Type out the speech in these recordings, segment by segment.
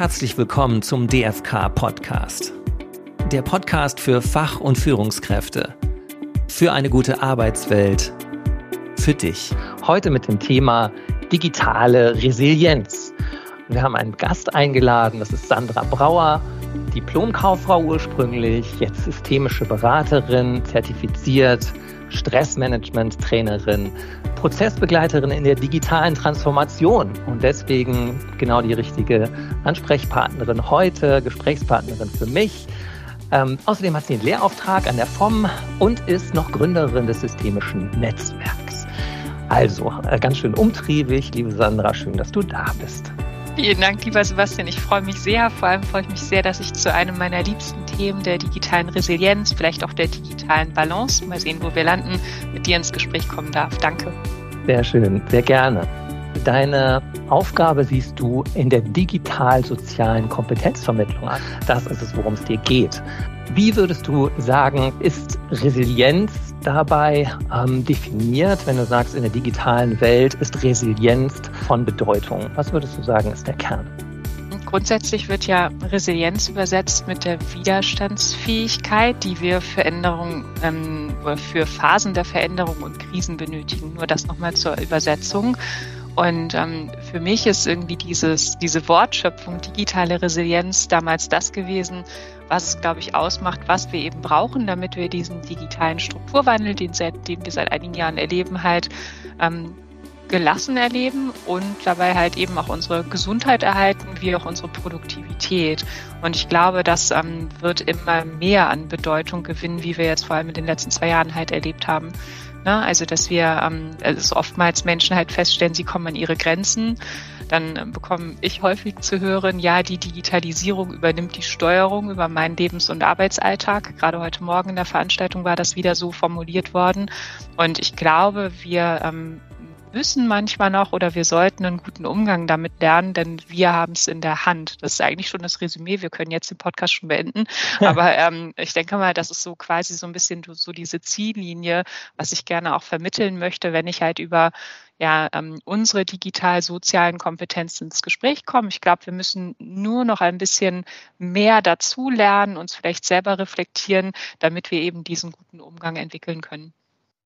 herzlich willkommen zum DFK Podcast. Der Podcast für Fach- und Führungskräfte. Für eine gute Arbeitswelt. Für dich. Heute mit dem Thema digitale Resilienz. Wir haben einen Gast eingeladen, das ist Sandra Brauer, Diplomkauffrau ursprünglich, jetzt systemische Beraterin, zertifiziert, Stressmanagement-Trainerin, Prozessbegleiterin in der digitalen Transformation und deswegen genau die richtige Ansprechpartnerin heute, Gesprächspartnerin für mich. Ähm, außerdem hat sie einen Lehrauftrag an der FOM und ist noch Gründerin des systemischen Netzwerks. Also äh, ganz schön umtriebig, liebe Sandra, schön, dass du da bist. Vielen Dank, lieber Sebastian. Ich freue mich sehr. Vor allem freue ich mich sehr, dass ich zu einem meiner liebsten Themen der digitalen Resilienz, vielleicht auch der digitalen Balance, mal sehen, wo wir landen, mit dir ins Gespräch kommen darf. Danke. Sehr schön, sehr gerne. Deine Aufgabe siehst du in der digital-sozialen Kompetenzvermittlung an. Das ist es, worum es dir geht. Wie würdest du sagen, ist Resilienz dabei ähm, definiert, wenn du sagst, in der digitalen Welt ist Resilienz von Bedeutung? Was würdest du sagen, ist der Kern? Grundsätzlich wird ja Resilienz übersetzt mit der Widerstandsfähigkeit, die wir für Änderungen ähm, oder für Phasen der Veränderung und Krisen benötigen. Nur das nochmal zur Übersetzung. Und ähm, für mich ist irgendwie dieses, diese Wortschöpfung digitale Resilienz damals das gewesen, was, glaube ich, ausmacht, was wir eben brauchen, damit wir diesen digitalen Strukturwandel, den, den wir seit einigen Jahren erleben, halt ähm, gelassen erleben und dabei halt eben auch unsere Gesundheit erhalten, wie auch unsere Produktivität. Und ich glaube, das ähm, wird immer mehr an Bedeutung gewinnen, wie wir jetzt vor allem in den letzten zwei Jahren halt erlebt haben. Ne? Also, dass wir ähm, also oftmals Menschen halt feststellen, sie kommen an ihre Grenzen. Dann äh, bekomme ich häufig zu hören, ja, die Digitalisierung übernimmt die Steuerung über meinen Lebens- und Arbeitsalltag. Gerade heute Morgen in der Veranstaltung war das wieder so formuliert worden. Und ich glaube, wir ähm, müssen manchmal noch oder wir sollten einen guten Umgang damit lernen, denn wir haben es in der Hand. Das ist eigentlich schon das Resümee. Wir können jetzt den Podcast schon beenden. Aber ähm, ich denke mal, das ist so quasi so ein bisschen so diese Ziellinie, was ich gerne auch vermitteln möchte, wenn ich halt über ja, ähm, unsere digital-sozialen Kompetenzen ins Gespräch komme. Ich glaube, wir müssen nur noch ein bisschen mehr dazu lernen, uns vielleicht selber reflektieren, damit wir eben diesen guten Umgang entwickeln können.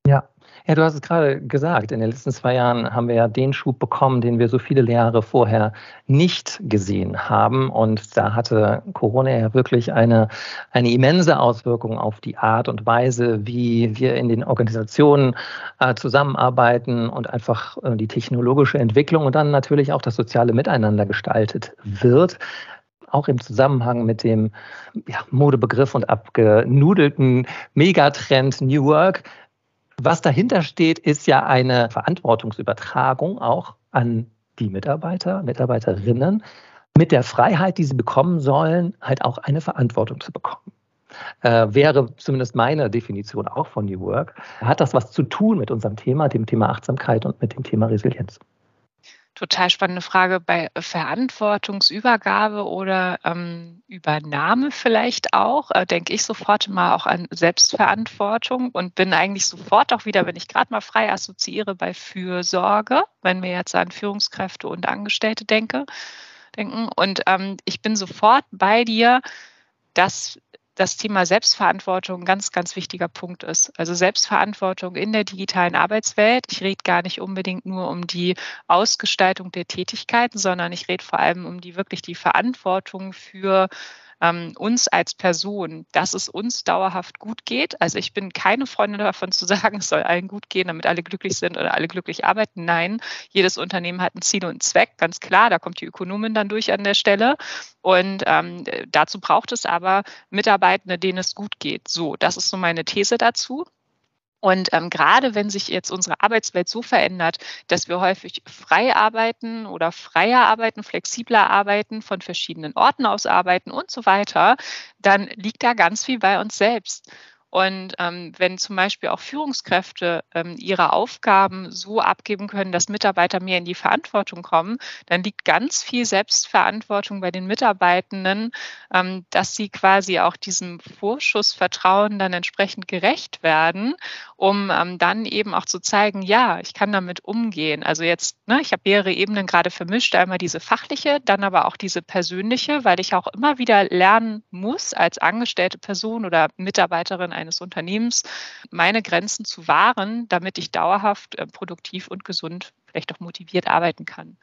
Ja. Ja, du hast es gerade gesagt. In den letzten zwei Jahren haben wir ja den Schub bekommen, den wir so viele Jahre vorher nicht gesehen haben. Und da hatte Corona ja wirklich eine, eine immense Auswirkung auf die Art und Weise, wie wir in den Organisationen äh, zusammenarbeiten und einfach äh, die technologische Entwicklung und dann natürlich auch das soziale Miteinander gestaltet wird auch im Zusammenhang mit dem ja, Modebegriff und abgenudelten Megatrend New Work was dahinter steht, ist ja eine Verantwortungsübertragung auch an die Mitarbeiter, Mitarbeiterinnen, mit der Freiheit, die sie bekommen sollen, halt auch eine Verantwortung zu bekommen. Äh, wäre zumindest meine Definition auch von New Work. Hat das was zu tun mit unserem Thema, dem Thema Achtsamkeit und mit dem Thema Resilienz? Total spannende Frage bei Verantwortungsübergabe oder ähm, Übernahme vielleicht auch. Äh, denke ich sofort mal auch an Selbstverantwortung und bin eigentlich sofort auch wieder, wenn ich gerade mal frei assoziiere, bei Fürsorge, wenn wir jetzt an Führungskräfte und Angestellte denke, denken. Und ähm, ich bin sofort bei dir, dass das Thema Selbstverantwortung ein ganz, ganz wichtiger Punkt ist. Also Selbstverantwortung in der digitalen Arbeitswelt. Ich rede gar nicht unbedingt nur um die Ausgestaltung der Tätigkeiten, sondern ich rede vor allem um die wirklich die Verantwortung für ähm, uns als Person, dass es uns dauerhaft gut geht. Also ich bin keine Freundin davon zu sagen, es soll allen gut gehen, damit alle glücklich sind oder alle glücklich arbeiten. Nein, jedes Unternehmen hat ein Ziel und einen Zweck, ganz klar. Da kommt die Ökonomin dann durch an der Stelle. Und ähm, dazu braucht es aber Mitarbeitende, denen es gut geht. So, das ist so meine These dazu. Und ähm, gerade wenn sich jetzt unsere Arbeitswelt so verändert, dass wir häufig frei arbeiten oder freier arbeiten, flexibler arbeiten, von verschiedenen Orten aus arbeiten und so weiter, dann liegt da ganz viel bei uns selbst. Und ähm, wenn zum Beispiel auch Führungskräfte ähm, ihre Aufgaben so abgeben können, dass Mitarbeiter mehr in die Verantwortung kommen, dann liegt ganz viel Selbstverantwortung bei den Mitarbeitenden, ähm, dass sie quasi auch diesem Vorschussvertrauen dann entsprechend gerecht werden, um ähm, dann eben auch zu zeigen, ja, ich kann damit umgehen. Also jetzt, ne, ich habe mehrere Ebenen gerade vermischt, einmal diese fachliche, dann aber auch diese persönliche, weil ich auch immer wieder lernen muss, als angestellte Person oder Mitarbeiterin eines Unternehmens, meine Grenzen zu wahren, damit ich dauerhaft äh, produktiv und gesund vielleicht auch motiviert arbeiten kann.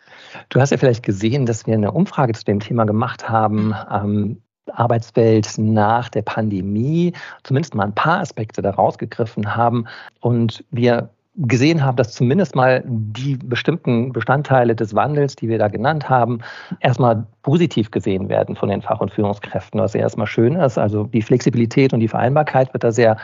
Du hast ja vielleicht gesehen, dass wir eine Umfrage zu dem Thema gemacht haben. Mhm. Ähm, Arbeitswelt nach der Pandemie, zumindest mal ein paar Aspekte daraus gegriffen haben und wir gesehen haben, dass zumindest mal die bestimmten Bestandteile des Wandels, die wir da genannt haben, erstmal positiv gesehen werden von den Fach- und Führungskräften, was ja erstmal schön ist. Also die Flexibilität und die Vereinbarkeit wird da sehr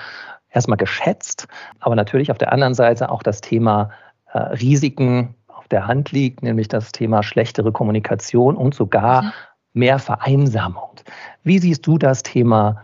erstmal geschätzt, aber natürlich auf der anderen Seite auch das Thema äh, Risiken auf der Hand liegt, nämlich das Thema schlechtere Kommunikation und sogar mehr Vereinsamung. Wie siehst du das Thema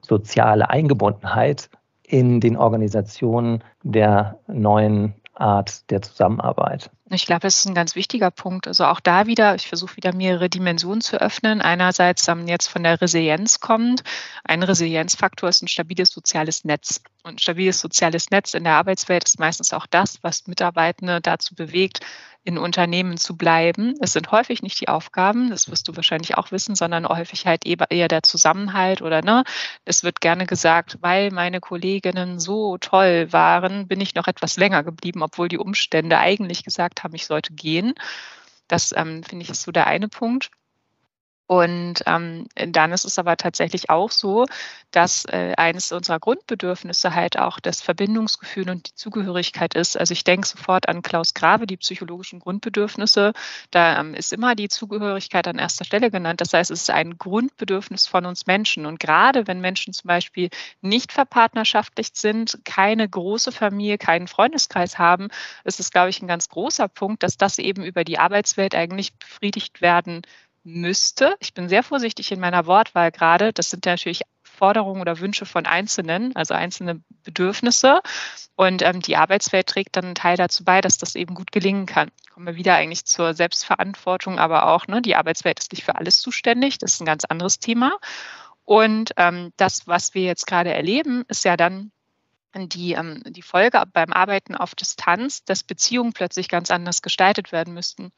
soziale Eingebundenheit in den Organisationen der neuen Art der Zusammenarbeit. Ich glaube, es ist ein ganz wichtiger Punkt. Also auch da wieder, ich versuche wieder mehrere Dimensionen zu öffnen. Einerseits ähm, jetzt von der Resilienz kommt. Ein Resilienzfaktor ist ein stabiles soziales Netz. Und ein stabiles soziales Netz in der Arbeitswelt ist meistens auch das, was Mitarbeitende dazu bewegt, in Unternehmen zu bleiben. Es sind häufig nicht die Aufgaben, das wirst du wahrscheinlich auch wissen, sondern häufig halt eher der Zusammenhalt oder ne, es wird gerne gesagt, weil meine Kolleginnen so toll waren, bin ich noch etwas länger geblieben, obwohl die Umstände eigentlich gesagt haben, ich sollte gehen. Das ähm, finde ich ist so der eine Punkt. Und ähm, dann ist es aber tatsächlich auch so, dass äh, eines unserer Grundbedürfnisse halt auch das Verbindungsgefühl und die Zugehörigkeit ist. Also ich denke sofort an Klaus Grave, die psychologischen Grundbedürfnisse. Da ähm, ist immer die Zugehörigkeit an erster Stelle genannt. Das heißt, es ist ein Grundbedürfnis von uns Menschen. Und gerade wenn Menschen zum Beispiel nicht verpartnerschaftlich sind, keine große Familie, keinen Freundeskreis haben, ist es, glaube ich, ein ganz großer Punkt, dass das eben über die Arbeitswelt eigentlich befriedigt werden müsste. Ich bin sehr vorsichtig in meiner Wortwahl gerade. Das sind natürlich Forderungen oder Wünsche von Einzelnen, also einzelne Bedürfnisse. Und ähm, die Arbeitswelt trägt dann einen Teil dazu bei, dass das eben gut gelingen kann. Kommen wir wieder eigentlich zur Selbstverantwortung, aber auch, ne, die Arbeitswelt ist nicht für alles zuständig. Das ist ein ganz anderes Thema. Und ähm, das, was wir jetzt gerade erleben, ist ja dann die, ähm, die Folge beim Arbeiten auf Distanz, dass Beziehungen plötzlich ganz anders gestaltet werden müssten.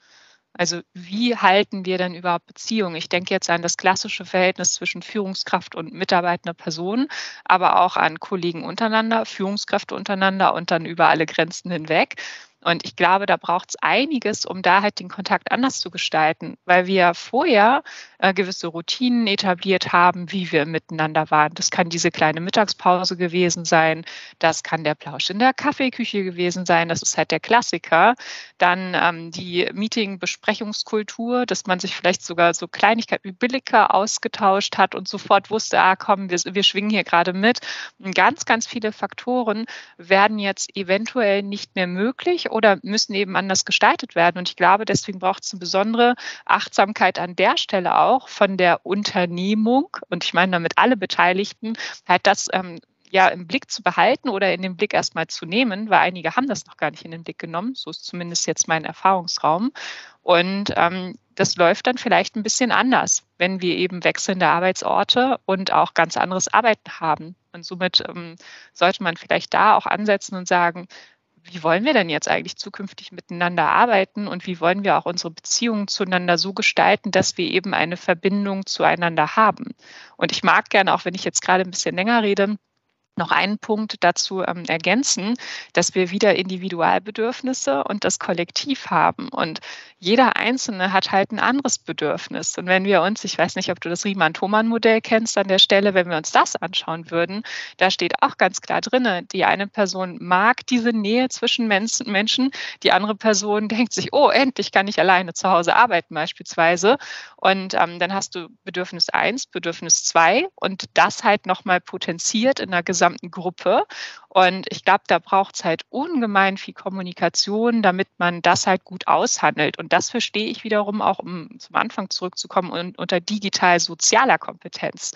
Also wie halten wir denn überhaupt Beziehungen? Ich denke jetzt an das klassische Verhältnis zwischen Führungskraft und mitarbeitender Person, aber auch an Kollegen untereinander, Führungskräfte untereinander und dann über alle Grenzen hinweg. Und ich glaube, da braucht es einiges, um da halt den Kontakt anders zu gestalten, weil wir vorher äh, gewisse Routinen etabliert haben, wie wir miteinander waren. Das kann diese kleine Mittagspause gewesen sein, das kann der Plausch in der Kaffeeküche gewesen sein, das ist halt der Klassiker. Dann ähm, die Meeting-Besprechungskultur, dass man sich vielleicht sogar so Kleinigkeiten wie Billiger ausgetauscht hat und sofort wusste, ah komm, wir, wir schwingen hier gerade mit. Und ganz, ganz viele Faktoren werden jetzt eventuell nicht mehr möglich oder müssen eben anders gestaltet werden. Und ich glaube, deswegen braucht es eine besondere Achtsamkeit an der Stelle auch von der Unternehmung und ich meine damit alle Beteiligten, halt das ähm, ja im Blick zu behalten oder in den Blick erstmal zu nehmen, weil einige haben das noch gar nicht in den Blick genommen. So ist zumindest jetzt mein Erfahrungsraum. Und ähm, das läuft dann vielleicht ein bisschen anders, wenn wir eben wechselnde Arbeitsorte und auch ganz anderes Arbeiten haben. Und somit ähm, sollte man vielleicht da auch ansetzen und sagen, wie wollen wir denn jetzt eigentlich zukünftig miteinander arbeiten und wie wollen wir auch unsere Beziehungen zueinander so gestalten, dass wir eben eine Verbindung zueinander haben. Und ich mag gerne, auch wenn ich jetzt gerade ein bisschen länger rede, noch einen Punkt dazu ähm, ergänzen, dass wir wieder Individualbedürfnisse und das Kollektiv haben. Und jeder Einzelne hat halt ein anderes Bedürfnis. Und wenn wir uns, ich weiß nicht, ob du das Riemann-Thomann-Modell kennst an der Stelle, wenn wir uns das anschauen würden, da steht auch ganz klar drin, die eine Person mag diese Nähe zwischen Menschen, die andere Person denkt sich, oh, endlich kann ich alleine zu Hause arbeiten beispielsweise. Und ähm, dann hast du Bedürfnis 1, Bedürfnis 2 und das halt nochmal potenziert in einer gesamten gesamten Gruppe. Und ich glaube, da braucht es halt ungemein viel Kommunikation, damit man das halt gut aushandelt. Und das verstehe ich wiederum auch, um zum Anfang zurückzukommen, unter digital-sozialer Kompetenz.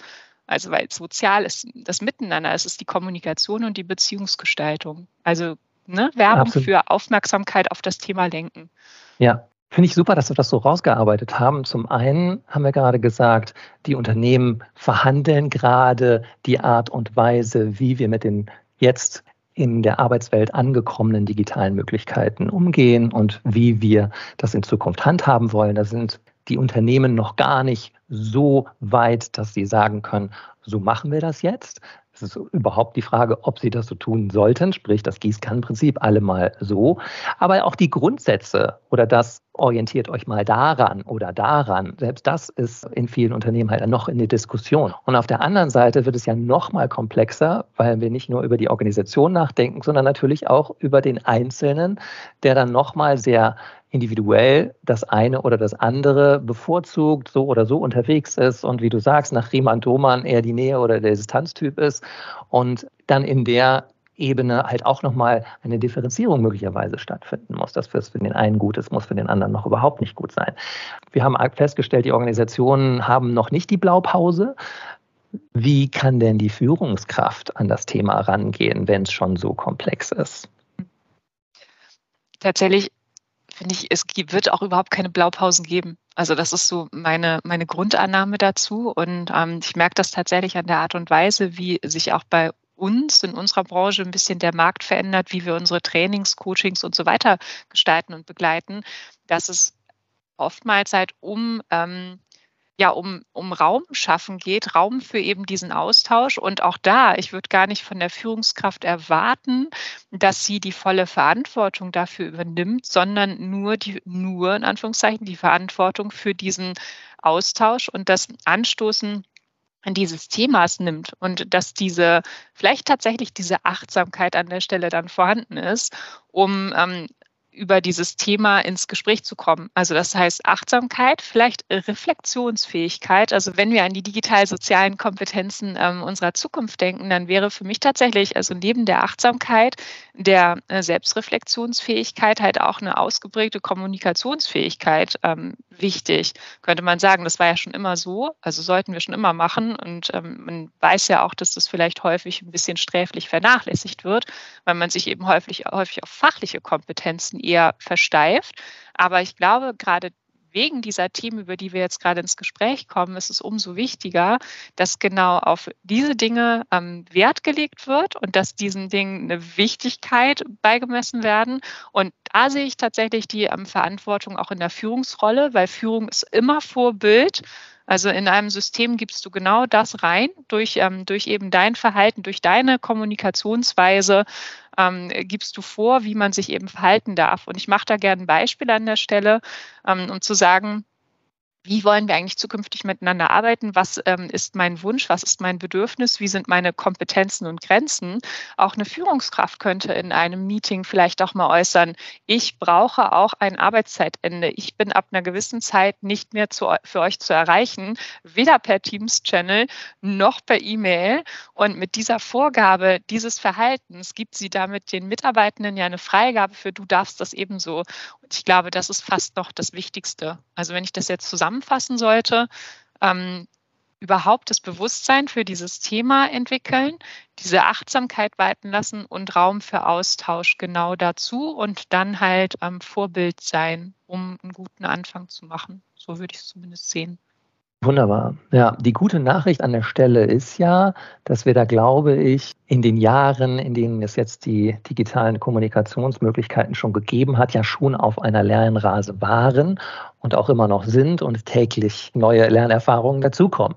Also weil sozial ist das Miteinander, es ist die Kommunikation und die Beziehungsgestaltung. Also ne, Werbung Absolut. für Aufmerksamkeit auf das Thema lenken. Ja, Finde ich super, dass wir das so rausgearbeitet haben. Zum einen haben wir gerade gesagt, die Unternehmen verhandeln gerade die Art und Weise, wie wir mit den jetzt in der Arbeitswelt angekommenen digitalen Möglichkeiten umgehen und wie wir das in Zukunft handhaben wollen. Da sind die Unternehmen noch gar nicht so weit, dass sie sagen können, so machen wir das jetzt. Es ist überhaupt die Frage, ob sie das so tun sollten, sprich das Gießkannenprinzip alle mal so. Aber auch die Grundsätze oder das orientiert euch mal daran oder daran, selbst das ist in vielen Unternehmen halt noch in der Diskussion. Und auf der anderen Seite wird es ja noch mal komplexer, weil wir nicht nur über die Organisation nachdenken, sondern natürlich auch über den Einzelnen, der dann noch mal sehr individuell das eine oder das andere bevorzugt, so oder so unterwegs ist und wie du sagst, nach Riemann Doman eher die Nähe oder der Distanztyp ist und dann in der Ebene halt auch nochmal eine Differenzierung möglicherweise stattfinden muss. Das, für den einen gut ist, muss für den anderen noch überhaupt nicht gut sein. Wir haben festgestellt, die Organisationen haben noch nicht die Blaupause. Wie kann denn die Führungskraft an das Thema rangehen, wenn es schon so komplex ist? Tatsächlich finde ich, es wird auch überhaupt keine Blaupausen geben. Also das ist so meine, meine Grundannahme dazu. Und ähm, ich merke das tatsächlich an der Art und Weise, wie sich auch bei uns in unserer Branche ein bisschen der Markt verändert, wie wir unsere Trainings, Coachings und so weiter gestalten und begleiten, dass es oftmals halt um ähm, ja, um, um Raum schaffen geht, Raum für eben diesen Austausch. Und auch da, ich würde gar nicht von der Führungskraft erwarten, dass sie die volle Verantwortung dafür übernimmt, sondern nur die, nur in Anführungszeichen, die Verantwortung für diesen Austausch und das Anstoßen dieses Themas nimmt und dass diese, vielleicht tatsächlich diese Achtsamkeit an der Stelle dann vorhanden ist, um ähm, über dieses Thema ins Gespräch zu kommen. Also das heißt Achtsamkeit, vielleicht Reflexionsfähigkeit. Also wenn wir an die digital-sozialen Kompetenzen ähm, unserer Zukunft denken, dann wäre für mich tatsächlich, also neben der Achtsamkeit, der äh, Selbstreflexionsfähigkeit halt auch eine ausgeprägte Kommunikationsfähigkeit ähm, wichtig, könnte man sagen. Das war ja schon immer so, also sollten wir schon immer machen. Und ähm, man weiß ja auch, dass das vielleicht häufig ein bisschen sträflich vernachlässigt wird, weil man sich eben häufig, häufig auf fachliche Kompetenzen eher versteift. Aber ich glaube, gerade wegen dieser Themen, über die wir jetzt gerade ins Gespräch kommen, ist es umso wichtiger, dass genau auf diese Dinge ähm, Wert gelegt wird und dass diesen Dingen eine Wichtigkeit beigemessen werden. Und da sehe ich tatsächlich die ähm, Verantwortung auch in der Führungsrolle, weil Führung ist immer Vorbild. Also in einem System gibst du genau das rein, durch, ähm, durch eben dein Verhalten, durch deine Kommunikationsweise ähm, gibst du vor, wie man sich eben verhalten darf. Und ich mache da gerne ein Beispiel an der Stelle, ähm, um zu sagen, wie wollen wir eigentlich zukünftig miteinander arbeiten? Was ähm, ist mein Wunsch? Was ist mein Bedürfnis? Wie sind meine Kompetenzen und Grenzen? Auch eine Führungskraft könnte in einem Meeting vielleicht auch mal äußern, ich brauche auch ein Arbeitszeitende. Ich bin ab einer gewissen Zeit nicht mehr zu, für euch zu erreichen, weder per Teams-Channel noch per E-Mail. Und mit dieser Vorgabe dieses Verhaltens gibt sie damit den Mitarbeitenden ja eine Freigabe für, du darfst das ebenso. Ich glaube, das ist fast noch das Wichtigste. Also wenn ich das jetzt zusammen zusammenfassen sollte, ähm, überhaupt das Bewusstsein für dieses Thema entwickeln, diese Achtsamkeit walten lassen und Raum für Austausch genau dazu und dann halt ähm, Vorbild sein, um einen guten Anfang zu machen. So würde ich es zumindest sehen. Wunderbar. Ja, die gute Nachricht an der Stelle ist ja, dass wir da, glaube ich, in den Jahren, in denen es jetzt die digitalen Kommunikationsmöglichkeiten schon gegeben hat, ja schon auf einer Lernrase waren und auch immer noch sind und täglich neue Lernerfahrungen dazukommen.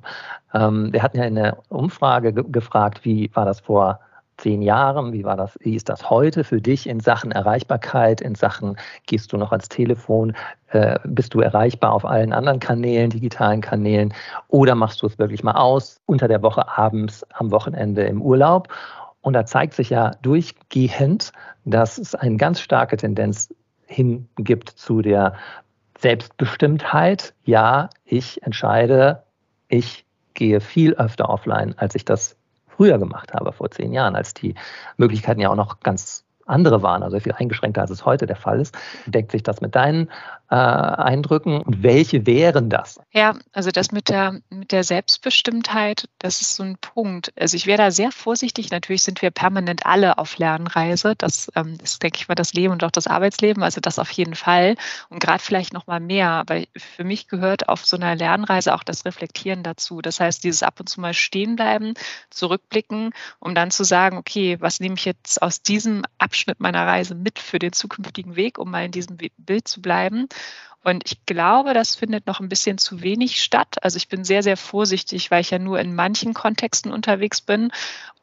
Ähm, wir hatten ja in der Umfrage gefragt, wie war das vor zehn Jahren? Wie war das, wie ist das heute für dich in Sachen Erreichbarkeit, in Sachen, gehst du noch ans Telefon, äh, bist du erreichbar auf allen anderen Kanälen, digitalen Kanälen oder machst du es wirklich mal aus, unter der Woche abends, am Wochenende im Urlaub? Und da zeigt sich ja durchgehend, dass es eine ganz starke Tendenz hingibt zu der Selbstbestimmtheit. Ja, ich entscheide, ich gehe viel öfter offline, als ich das früher gemacht habe, vor zehn Jahren, als die Möglichkeiten ja auch noch ganz andere waren, also viel eingeschränkter, als es heute der Fall ist. Deckt sich das mit deinen äh, Eindrücken und welche wären das? Ja, also das mit der, mit der Selbstbestimmtheit, das ist so ein Punkt. Also ich wäre da sehr vorsichtig. Natürlich sind wir permanent alle auf Lernreise. Das ähm, ist, denke ich mal, das Leben und auch das Arbeitsleben. Also das auf jeden Fall. Und gerade vielleicht noch mal mehr. Aber für mich gehört auf so einer Lernreise auch das Reflektieren dazu. Das heißt, dieses ab und zu mal stehen bleiben, zurückblicken, um dann zu sagen, okay, was nehme ich jetzt aus diesem Abschnitt meiner Reise mit für den zukünftigen Weg, um mal in diesem Bild zu bleiben und ich glaube, das findet noch ein bisschen zu wenig statt. Also ich bin sehr, sehr vorsichtig, weil ich ja nur in manchen Kontexten unterwegs bin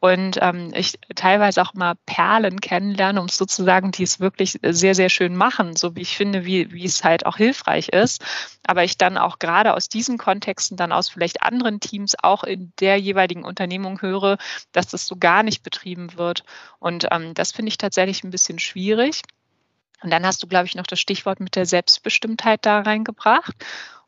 und ähm, ich teilweise auch mal Perlen kennenlerne, um es sozusagen, die es wirklich sehr, sehr schön machen, so wie ich finde, wie, wie es halt auch hilfreich ist. Aber ich dann auch gerade aus diesen Kontexten dann aus vielleicht anderen Teams auch in der jeweiligen Unternehmung höre, dass das so gar nicht betrieben wird. Und ähm, das finde ich tatsächlich ein bisschen schwierig. Und dann hast du, glaube ich, noch das Stichwort mit der Selbstbestimmtheit da reingebracht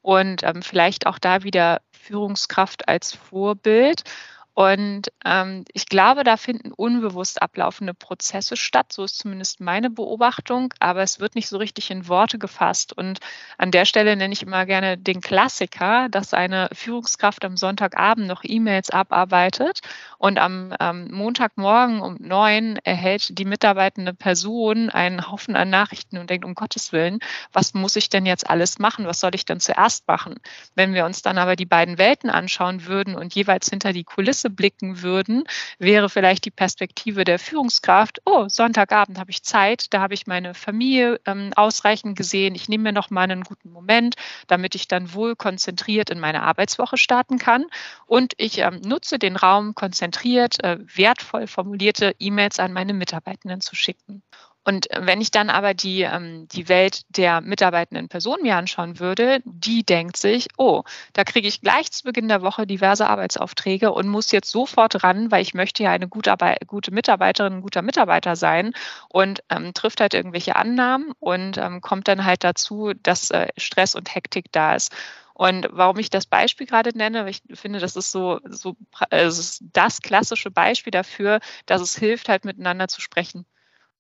und ähm, vielleicht auch da wieder Führungskraft als Vorbild. Und ähm, ich glaube, da finden unbewusst ablaufende Prozesse statt. So ist zumindest meine Beobachtung. Aber es wird nicht so richtig in Worte gefasst. Und an der Stelle nenne ich immer gerne den Klassiker, dass eine Führungskraft am Sonntagabend noch E-Mails abarbeitet und am ähm, Montagmorgen um neun erhält die mitarbeitende Person einen Haufen an Nachrichten und denkt, um Gottes Willen, was muss ich denn jetzt alles machen? Was soll ich denn zuerst machen? Wenn wir uns dann aber die beiden Welten anschauen würden und jeweils hinter die Kulisse Kulisse blicken würden, wäre vielleicht die Perspektive der Führungskraft, oh, Sonntagabend habe ich Zeit, da habe ich meine Familie ähm, ausreichend gesehen, ich nehme mir noch mal einen guten Moment, damit ich dann wohl konzentriert in meine Arbeitswoche starten kann und ich ähm, nutze den Raum, konzentriert, äh, wertvoll formulierte E-Mails an meine Mitarbeitenden zu schicken. Und wenn ich dann aber die, ähm, die Welt der mitarbeitenden Person mir anschauen würde, die denkt sich, oh, da kriege ich gleich zu Beginn der Woche diverse Arbeitsaufträge und muss jetzt sofort ran, weil ich möchte ja eine gute, gute Mitarbeiterin, ein guter Mitarbeiter sein und ähm, trifft halt irgendwelche Annahmen und ähm, kommt dann halt dazu, dass äh, Stress und Hektik da ist. Und warum ich das Beispiel gerade nenne, ich finde, das ist so, so äh, es ist das klassische Beispiel dafür, dass es hilft, halt miteinander zu sprechen.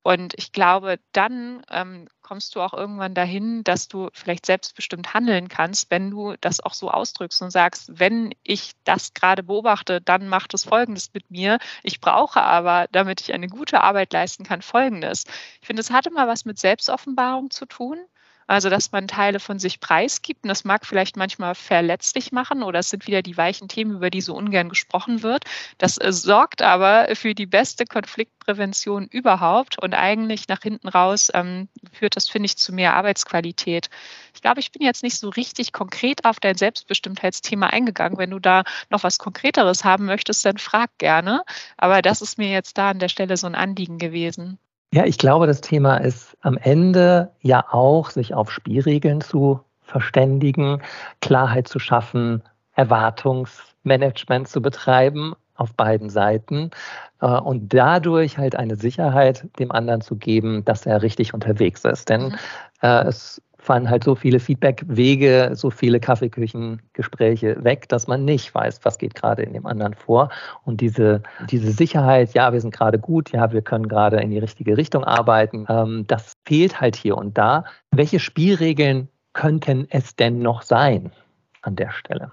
Und ich glaube, dann ähm, kommst du auch irgendwann dahin, dass du vielleicht selbstbestimmt handeln kannst, wenn du das auch so ausdrückst und sagst, wenn ich das gerade beobachte, dann macht es Folgendes mit mir. Ich brauche aber, damit ich eine gute Arbeit leisten kann, Folgendes. Ich finde, es hat immer was mit Selbstoffenbarung zu tun. Also, dass man Teile von sich preisgibt. Und das mag vielleicht manchmal verletzlich machen oder es sind wieder die weichen Themen, über die so ungern gesprochen wird. Das äh, sorgt aber für die beste Konfliktprävention überhaupt. Und eigentlich nach hinten raus ähm, führt das, finde ich, zu mehr Arbeitsqualität. Ich glaube, ich bin jetzt nicht so richtig konkret auf dein Selbstbestimmtheitsthema eingegangen. Wenn du da noch was Konkreteres haben möchtest, dann frag gerne. Aber das ist mir jetzt da an der Stelle so ein Anliegen gewesen. Ja, ich glaube, das Thema ist am Ende ja auch, sich auf Spielregeln zu verständigen, Klarheit zu schaffen, Erwartungsmanagement zu betreiben auf beiden Seiten äh, und dadurch halt eine Sicherheit dem anderen zu geben, dass er richtig unterwegs ist. Denn mhm. äh, es fallen halt so viele Feedbackwege, so viele Kaffeeküchengespräche weg, dass man nicht weiß, was geht gerade in dem anderen vor. Und diese, diese Sicherheit, ja, wir sind gerade gut, ja, wir können gerade in die richtige Richtung arbeiten, ähm, das fehlt halt hier und da. Welche Spielregeln könnten es denn noch sein an der Stelle?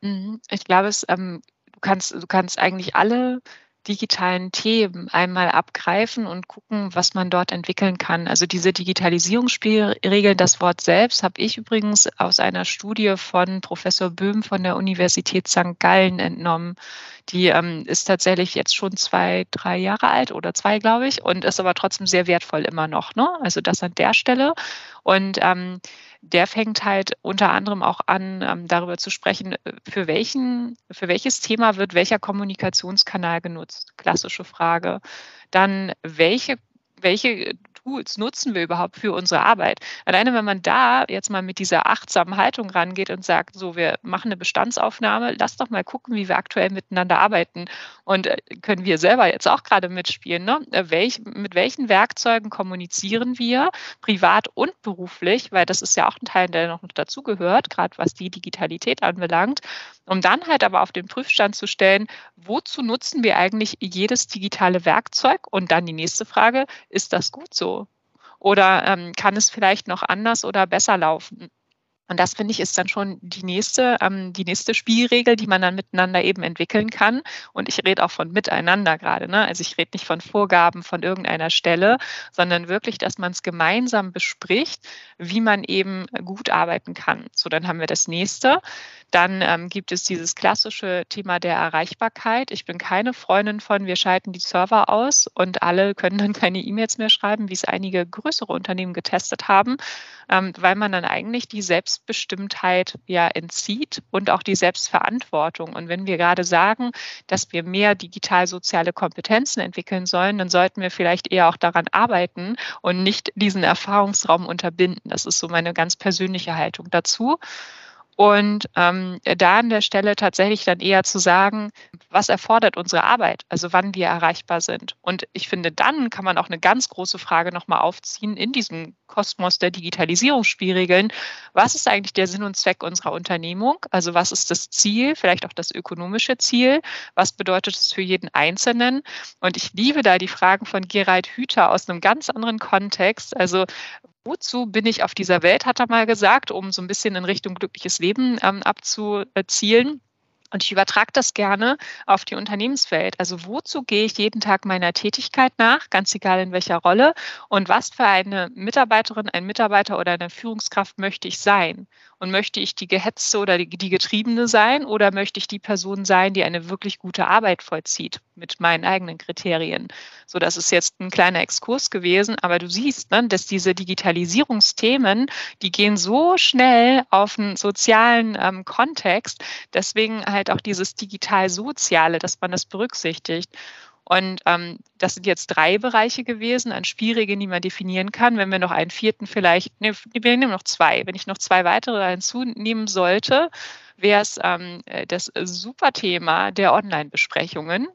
Mhm. Ich glaube, es, ähm, du, kannst, du kannst eigentlich alle digitalen Themen einmal abgreifen und gucken, was man dort entwickeln kann. Also diese Digitalisierungsspielregeln, das Wort selbst habe ich übrigens aus einer Studie von Professor Böhm von der Universität St. Gallen entnommen. Die ähm, ist tatsächlich jetzt schon zwei, drei Jahre alt oder zwei, glaube ich, und ist aber trotzdem sehr wertvoll immer noch. Ne? Also das an der Stelle. Und ähm, der fängt halt unter anderem auch an, ähm, darüber zu sprechen, äh, für, welchen, für welches Thema wird welcher Kommunikationskanal genutzt? Klassische Frage. Dann, welche, welche Tools nutzen wir überhaupt für unsere Arbeit? Alleine wenn man da jetzt mal mit dieser achtsamen Haltung rangeht und sagt, so, wir machen eine Bestandsaufnahme, lass doch mal gucken, wie wir aktuell miteinander arbeiten. Und äh, können wir selber jetzt auch gerade mitspielen. Ne? Äh, welch, mit welchen Werkzeugen kommunizieren wir, privat und beruflich, weil das ist ja auch ein Teil, der noch dazugehört, gerade was die Digitalität anbelangt. Um dann halt aber auf den Prüfstand zu stellen, wozu nutzen wir eigentlich jedes digitale Werkzeug? Und dann die nächste Frage, ist das gut so? Oder ähm, kann es vielleicht noch anders oder besser laufen? Und das finde ich ist dann schon die nächste, ähm, die nächste Spielregel, die man dann miteinander eben entwickeln kann. Und ich rede auch von miteinander gerade. Ne? Also ich rede nicht von Vorgaben von irgendeiner Stelle, sondern wirklich, dass man es gemeinsam bespricht, wie man eben gut arbeiten kann. So, dann haben wir das nächste. Dann ähm, gibt es dieses klassische Thema der Erreichbarkeit. Ich bin keine Freundin von, wir schalten die Server aus und alle können dann keine E-Mails mehr schreiben, wie es einige größere Unternehmen getestet haben, ähm, weil man dann eigentlich die Selbstbestimmtheit ja entzieht und auch die Selbstverantwortung. Und wenn wir gerade sagen, dass wir mehr digital-soziale Kompetenzen entwickeln sollen, dann sollten wir vielleicht eher auch daran arbeiten und nicht diesen Erfahrungsraum unterbinden. Das ist so meine ganz persönliche Haltung dazu. Und ähm, da an der Stelle tatsächlich dann eher zu sagen, was erfordert unsere Arbeit, also wann wir erreichbar sind. Und ich finde, dann kann man auch eine ganz große Frage nochmal aufziehen in diesem Kosmos der Digitalisierungsspielregeln. Was ist eigentlich der Sinn und Zweck unserer Unternehmung? Also was ist das Ziel, vielleicht auch das ökonomische Ziel? Was bedeutet es für jeden Einzelnen? Und ich liebe da die Fragen von Gerald Hüther aus einem ganz anderen Kontext. Also Wozu bin ich auf dieser Welt, hat er mal gesagt, um so ein bisschen in Richtung glückliches Leben ähm, abzuzielen. Und ich übertrage das gerne auf die Unternehmenswelt. Also wozu gehe ich jeden Tag meiner Tätigkeit nach, ganz egal in welcher Rolle, und was für eine Mitarbeiterin, ein Mitarbeiter oder eine Führungskraft möchte ich sein? Und möchte ich die Gehetzte oder die, Getriebene sein oder möchte ich die Person sein, die eine wirklich gute Arbeit vollzieht mit meinen eigenen Kriterien? So, das ist jetzt ein kleiner Exkurs gewesen, aber du siehst, ne, dass diese Digitalisierungsthemen, die gehen so schnell auf einen sozialen ähm, Kontext. Deswegen halt auch dieses digital-soziale, dass man das berücksichtigt. Und ähm, das sind jetzt drei Bereiche gewesen an Spielregeln, die man definieren kann. Wenn wir noch einen vierten vielleicht, ne, wir nehmen noch zwei. Wenn ich noch zwei weitere hinzunehmen sollte, wäre es ähm, das super Thema der Online-Besprechungen.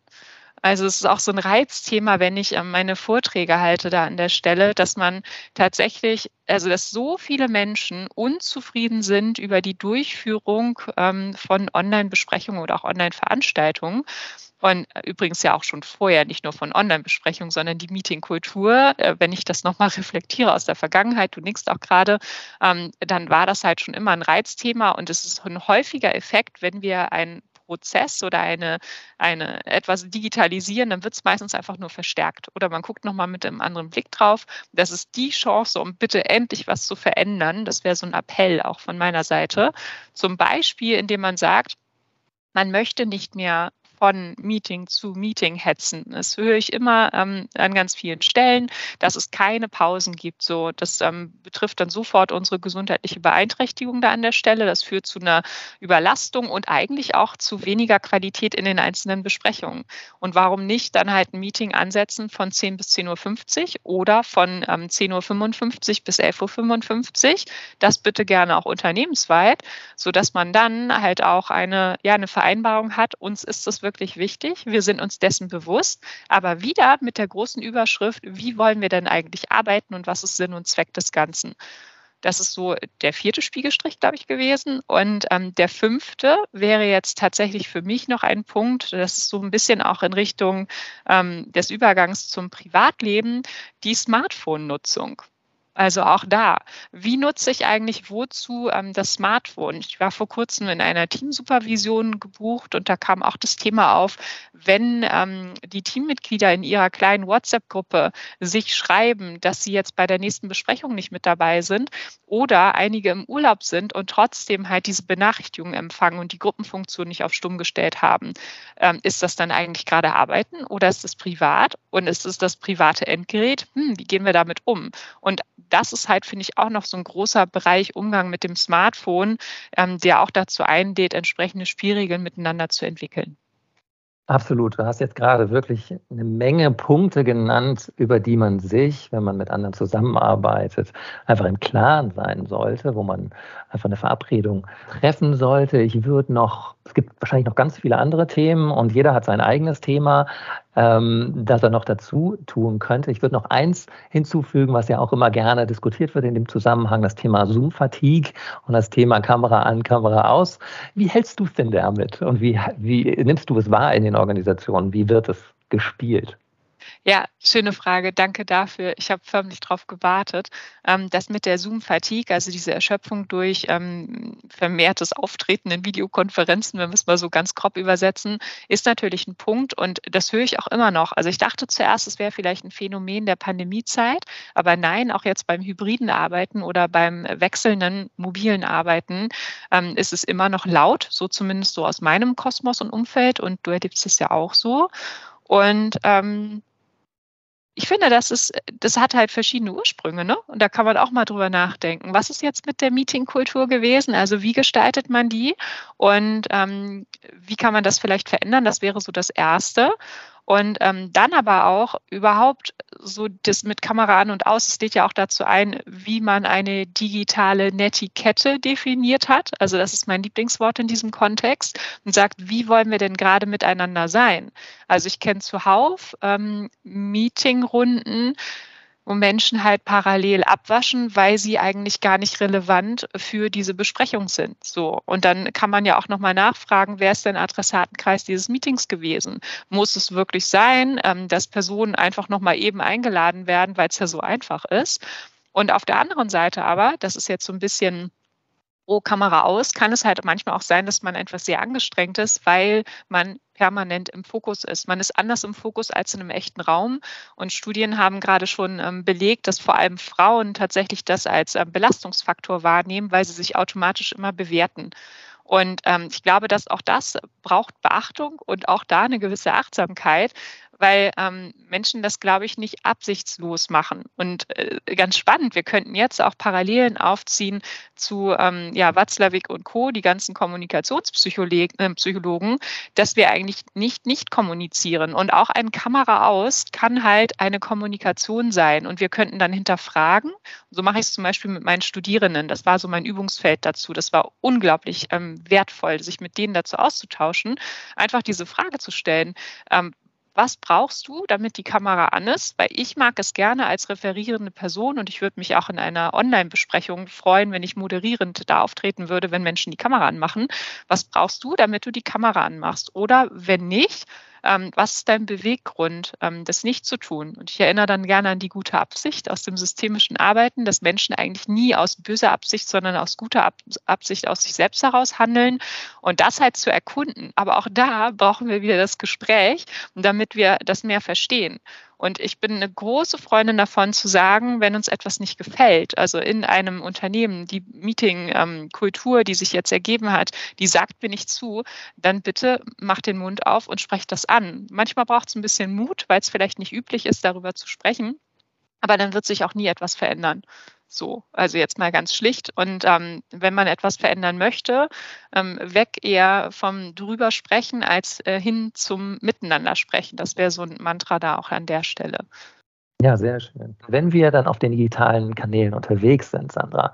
Also es ist auch so ein Reizthema, wenn ich ähm, meine Vorträge halte da an der Stelle, dass man tatsächlich, also dass so viele Menschen unzufrieden sind über die Durchführung ähm, von Online-Besprechungen oder auch Online-Veranstaltungen und äh, übrigens ja auch schon vorher, nicht nur von Online-Besprechungen, sondern die Meetingkultur, äh, wenn ich das nochmal reflektiere aus der Vergangenheit, du nickst auch gerade, ähm, dann war das halt schon immer ein Reizthema und es ist ein häufiger Effekt, wenn wir ein Prozess oder eine, eine etwas digitalisieren, dann wird es meistens einfach nur verstärkt. Oder man guckt nochmal mit einem anderen Blick drauf. Das ist die Chance, um bitte endlich was zu verändern. Das wäre so ein Appell auch von meiner Seite. Zum Beispiel, indem man sagt, man möchte nicht mehr von Meeting zu Meeting hetzen. Das höre ich immer ähm, an ganz vielen Stellen, dass es keine Pausen gibt. So, das ähm, betrifft dann sofort unsere gesundheitliche Beeinträchtigung da an der Stelle. Das führt zu einer Überlastung und eigentlich auch zu weniger Qualität in den einzelnen Besprechungen. Und warum nicht dann halt ein Meeting ansetzen von 10 bis 10.50 Uhr oder von ähm, 10.55 Uhr bis 11.55 Uhr? Das bitte gerne auch unternehmensweit, sodass man dann halt auch eine, ja, eine Vereinbarung hat. Uns ist es wirklich wichtig. Wir sind uns dessen bewusst. Aber wieder mit der großen Überschrift, wie wollen wir denn eigentlich arbeiten und was ist Sinn und Zweck des Ganzen? Das ist so der vierte Spiegelstrich, glaube ich, gewesen. Und ähm, der fünfte wäre jetzt tatsächlich für mich noch ein Punkt, das ist so ein bisschen auch in Richtung ähm, des Übergangs zum Privatleben, die Smartphone-Nutzung. Also auch da, wie nutze ich eigentlich wozu ähm, das Smartphone? Ich war vor kurzem in einer Teamsupervision gebucht und da kam auch das Thema auf, wenn ähm, die Teammitglieder in ihrer kleinen WhatsApp-Gruppe sich schreiben, dass sie jetzt bei der nächsten Besprechung nicht mit dabei sind oder einige im Urlaub sind und trotzdem halt diese Benachrichtigungen empfangen und die Gruppenfunktion nicht auf stumm gestellt haben. Ähm, ist das dann eigentlich gerade Arbeiten oder ist es privat? Und ist es das private Endgerät? Hm, wie gehen wir damit um? Und das ist halt, finde ich, auch noch so ein großer Bereich Umgang mit dem Smartphone, ähm, der auch dazu einlädt, entsprechende Spielregeln miteinander zu entwickeln. Absolut. Du hast jetzt gerade wirklich eine Menge Punkte genannt, über die man sich, wenn man mit anderen zusammenarbeitet, einfach im Klaren sein sollte, wo man einfach eine Verabredung treffen sollte. Ich würde noch, es gibt wahrscheinlich noch ganz viele andere Themen und jeder hat sein eigenes Thema. ähm, das er noch dazu tun könnte. Ich würde noch eins hinzufügen, was ja auch immer gerne diskutiert wird in dem Zusammenhang, das Thema Zoom-Fatigue und das Thema Kamera an, Kamera aus. Wie hältst du es denn damit und wie, wie nimmst du es wahr in den Organisationen? Wie wird es gespielt? Ja, schöne Frage. Danke dafür. Ich habe förmlich darauf gewartet. Ähm, das mit der Zoom-Fatigue, also diese Erschöpfung durch ähm, vermehrtes Auftreten in Videokonferenzen, wenn wir es mal so ganz grob übersetzen, ist natürlich ein Punkt und das höre ich auch immer noch. Also ich dachte zuerst, es wäre vielleicht ein Phänomen der Pandemiezeit, aber nein, auch jetzt beim hybriden Arbeiten oder beim wechselnden mobilen Arbeiten ähm, ist es immer noch laut, so zumindest so aus meinem Kosmos und Umfeld und du erlebst es ja auch so. Und ähm, ich finde, das ist, das hat halt verschiedene Ursprünge, ne? Und da kann man auch mal drüber nachdenken. Was ist jetzt mit der Meetingkultur gewesen? Also wie gestaltet man die? Und ähm, wie kann man das vielleicht verändern? Das wäre so das Erste. Und ähm, dann aber auch überhaupt so das mit Kamera an und aus, es lädt ja auch dazu ein, wie man eine digitale Netiquette definiert hat. Also das ist mein Lieblingswort in diesem Kontext und sagt, wie wollen wir denn gerade miteinander sein? Also ich kenne zuhauf ähm, Meetingrunden, wo Menschen halt parallel abwaschen, weil sie eigentlich gar nicht relevant für diese Besprechung sind. So. Und dann kann man ja auch nochmal nachfragen, wer ist denn Adressatenkreis dieses Meetings gewesen? Muss es wirklich sein, ähm, dass Personen einfach nochmal eben eingeladen werden, weil es ja so einfach ist? Und auf der anderen Seite aber, das ist jetzt so ein bisschen pro Kamera aus, kann es halt manchmal auch sein, dass man etwas sehr angestrengt ist, weil man permanent im Fokus ist. Man ist anders im Fokus als in einem echten Raum. Und Studien haben gerade schon ähm, belegt, dass vor allem Frauen tatsächlich das als ähm, Belastungsfaktor wahrnehmen, weil sie sich automatisch immer bewerten. Und ähm, ich glaube, dass auch das braucht Beachtung und auch da eine gewisse Achtsamkeit, weil ähm, Menschen das, glaube ich, nicht absichtslos machen. Und äh, ganz spannend, wir könnten jetzt auch Parallelen aufziehen zu ähm, ja, Watzlawick und Co., die ganzen Kommunikationspsychologen, äh, dass wir eigentlich nicht nicht kommunizieren. Und auch ein Kamera aus kann halt eine Kommunikation sein. Und wir könnten dann hinterfragen. So mache ich es zum Beispiel mit meinen Studierenden. Das war so mein Übungsfeld dazu. Das war unglaublich ähm, wertvoll, sich mit denen dazu auszutauschen, einfach diese Frage zu stellen. Ähm, was brauchst du, damit die Kamera an ist? Weil ich mag es gerne als referierende Person und ich würde mich auch in einer Online-Besprechung freuen, wenn ich moderierend da auftreten würde, wenn Menschen die Kamera anmachen. Was brauchst du, damit du die Kamera anmachst? Oder wenn nicht, ähm, was ist dein Beweggrund, ähm, das nicht zu tun? Und ich erinnere dann gerne an die gute Absicht aus dem systemischen Arbeiten, dass Menschen eigentlich nie aus böser Absicht, sondern aus guter Ab Absicht aus sich selbst heraus handeln und das halt zu erkunden. Aber auch da brauchen wir wieder das Gespräch, damit wir das mehr verstehen. Und ich bin eine große Freundin davon zu sagen, wenn uns etwas nicht gefällt, also in einem Unternehmen, die Meeting-Kultur, die sich jetzt ergeben hat, die sagt mir nicht zu, dann bitte macht den Mund auf und sprecht das an. Manchmal braucht es ein bisschen Mut, weil es vielleicht nicht üblich ist, darüber zu sprechen. Aber dann wird sich auch nie etwas verändern. So, also jetzt mal ganz schlicht. Und ähm, wenn man etwas verändern möchte, ähm, weg eher vom drüber sprechen als äh, hin zum Miteinander sprechen. Das wäre so ein Mantra da auch an der Stelle. Ja, sehr schön. Wenn wir dann auf den digitalen Kanälen unterwegs sind, Sandra,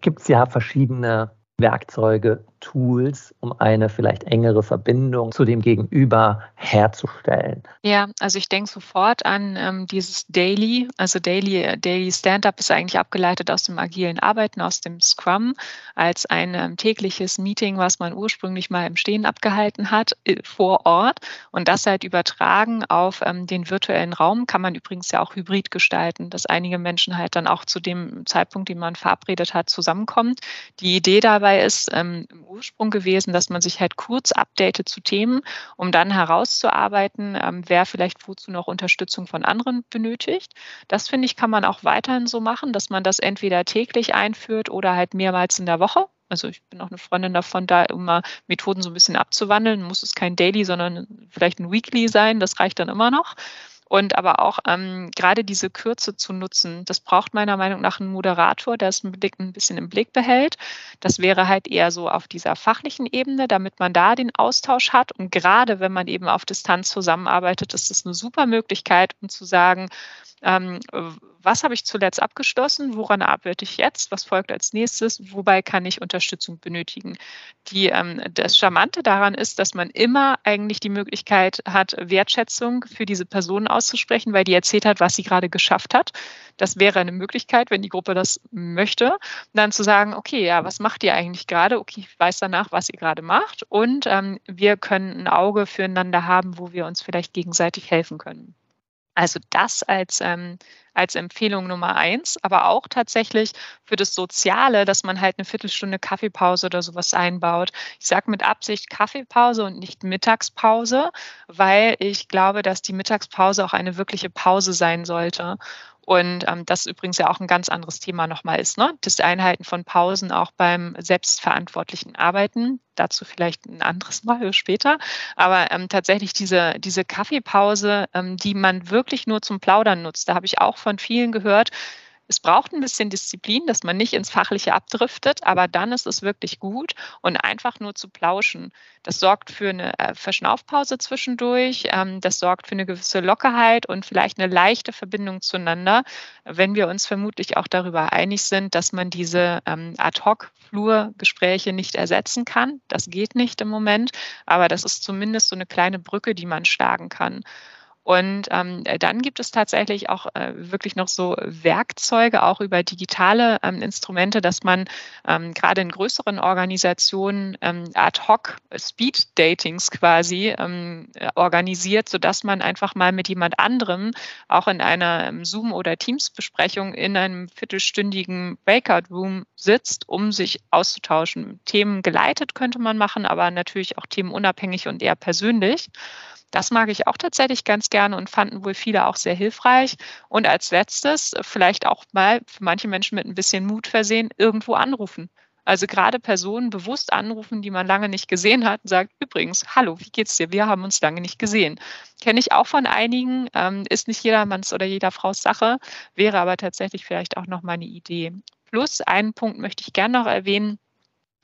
gibt es ja verschiedene Werkzeuge, Tools, um eine vielleicht engere Verbindung zu dem Gegenüber herzustellen? Ja, also ich denke sofort an ähm, dieses Daily. Also Daily, Daily Stand-up ist eigentlich abgeleitet aus dem agilen Arbeiten, aus dem Scrum, als ein ähm, tägliches Meeting, was man ursprünglich mal im Stehen abgehalten hat, äh, vor Ort. Und das halt übertragen auf ähm, den virtuellen Raum, kann man übrigens ja auch hybrid gestalten, dass einige Menschen halt dann auch zu dem Zeitpunkt, den man verabredet hat, zusammenkommt. Die Idee dabei ist, ähm, im Ursprung gewesen, dass man sich halt kurz updatet zu Themen, um dann herauszuarbeiten, ähm, wer vielleicht wozu noch Unterstützung von anderen benötigt. Das finde ich, kann man auch weiterhin so machen, dass man das entweder täglich einführt oder halt mehrmals in der Woche. Also ich bin auch eine Freundin davon, da immer Methoden so ein bisschen abzuwandeln. Muss es kein Daily, sondern vielleicht ein Weekly sein. Das reicht dann immer noch. Und aber auch ähm, gerade diese Kürze zu nutzen, das braucht meiner Meinung nach einen Moderator, der es ein bisschen im Blick behält. Das wäre halt eher so auf dieser fachlichen Ebene, damit man da den Austausch hat. Und gerade wenn man eben auf Distanz zusammenarbeitet, ist das eine super Möglichkeit, um zu sagen, ähm, was habe ich zuletzt abgeschlossen, woran arbeite ich jetzt, was folgt als nächstes, wobei kann ich Unterstützung benötigen. Die, ähm, das Charmante daran ist, dass man immer eigentlich die Möglichkeit hat, Wertschätzung für diese Person auszusprechen, weil die erzählt hat, was sie gerade geschafft hat. Das wäre eine Möglichkeit, wenn die Gruppe das möchte, dann zu sagen, okay, ja, was macht ihr eigentlich gerade? Okay, ich weiß danach, was ihr gerade macht und ähm, wir können ein Auge füreinander haben, wo wir uns vielleicht gegenseitig helfen können. Also das als, ähm, als Empfehlung Nummer eins, aber auch tatsächlich für das Soziale, dass man halt eine Viertelstunde Kaffeepause oder sowas einbaut. Ich sage mit Absicht Kaffeepause und nicht Mittagspause, weil ich glaube, dass die Mittagspause auch eine wirkliche Pause sein sollte. Und ähm, das übrigens ja auch ein ganz anderes Thema nochmal ist, ne? Das Einhalten von Pausen auch beim selbstverantwortlichen Arbeiten. Dazu vielleicht ein anderes Mal später. Aber ähm, tatsächlich diese, diese Kaffeepause, ähm, die man wirklich nur zum Plaudern nutzt, da habe ich auch von vielen gehört, es braucht ein bisschen Disziplin, dass man nicht ins Fachliche abdriftet, aber dann ist es wirklich gut und einfach nur zu plauschen. Das sorgt für eine äh, Verschnaufpause zwischendurch, ähm, das sorgt für eine gewisse Lockerheit und vielleicht eine leichte Verbindung zueinander, wenn wir uns vermutlich auch darüber einig sind, dass man diese ähm, Ad-Hoc-Flurgespräche nicht ersetzen kann. Das geht nicht im Moment, aber das ist zumindest so eine kleine Brücke, die man schlagen kann. Und ähm, dann gibt es tatsächlich auch äh, wirklich noch so Werkzeuge, auch über digitale ähm, Instrumente, dass man ähm, gerade in größeren Organisationen ähm, ad hoc Speed-Datings quasi ähm, organisiert, sodass man einfach mal mit jemand anderem auch in einer ähm, Zoom- oder Teams-Besprechung in einem viertelstündigen Breakout-Room sitzt, um sich auszutauschen. Themen geleitet könnte man machen, aber natürlich auch themenunabhängig und eher persönlich. Das mag ich auch tatsächlich ganz gerne und fanden wohl viele auch sehr hilfreich. Und als letztes, vielleicht auch mal für manche Menschen mit ein bisschen Mut versehen, irgendwo anrufen. Also gerade Personen bewusst anrufen, die man lange nicht gesehen hat und sagt, übrigens, hallo, wie geht's dir? Wir haben uns lange nicht gesehen. Kenne ich auch von einigen, ähm, ist nicht jedermanns oder jeder Frau's Sache, wäre aber tatsächlich vielleicht auch noch mal eine Idee. Plus einen Punkt möchte ich gerne noch erwähnen,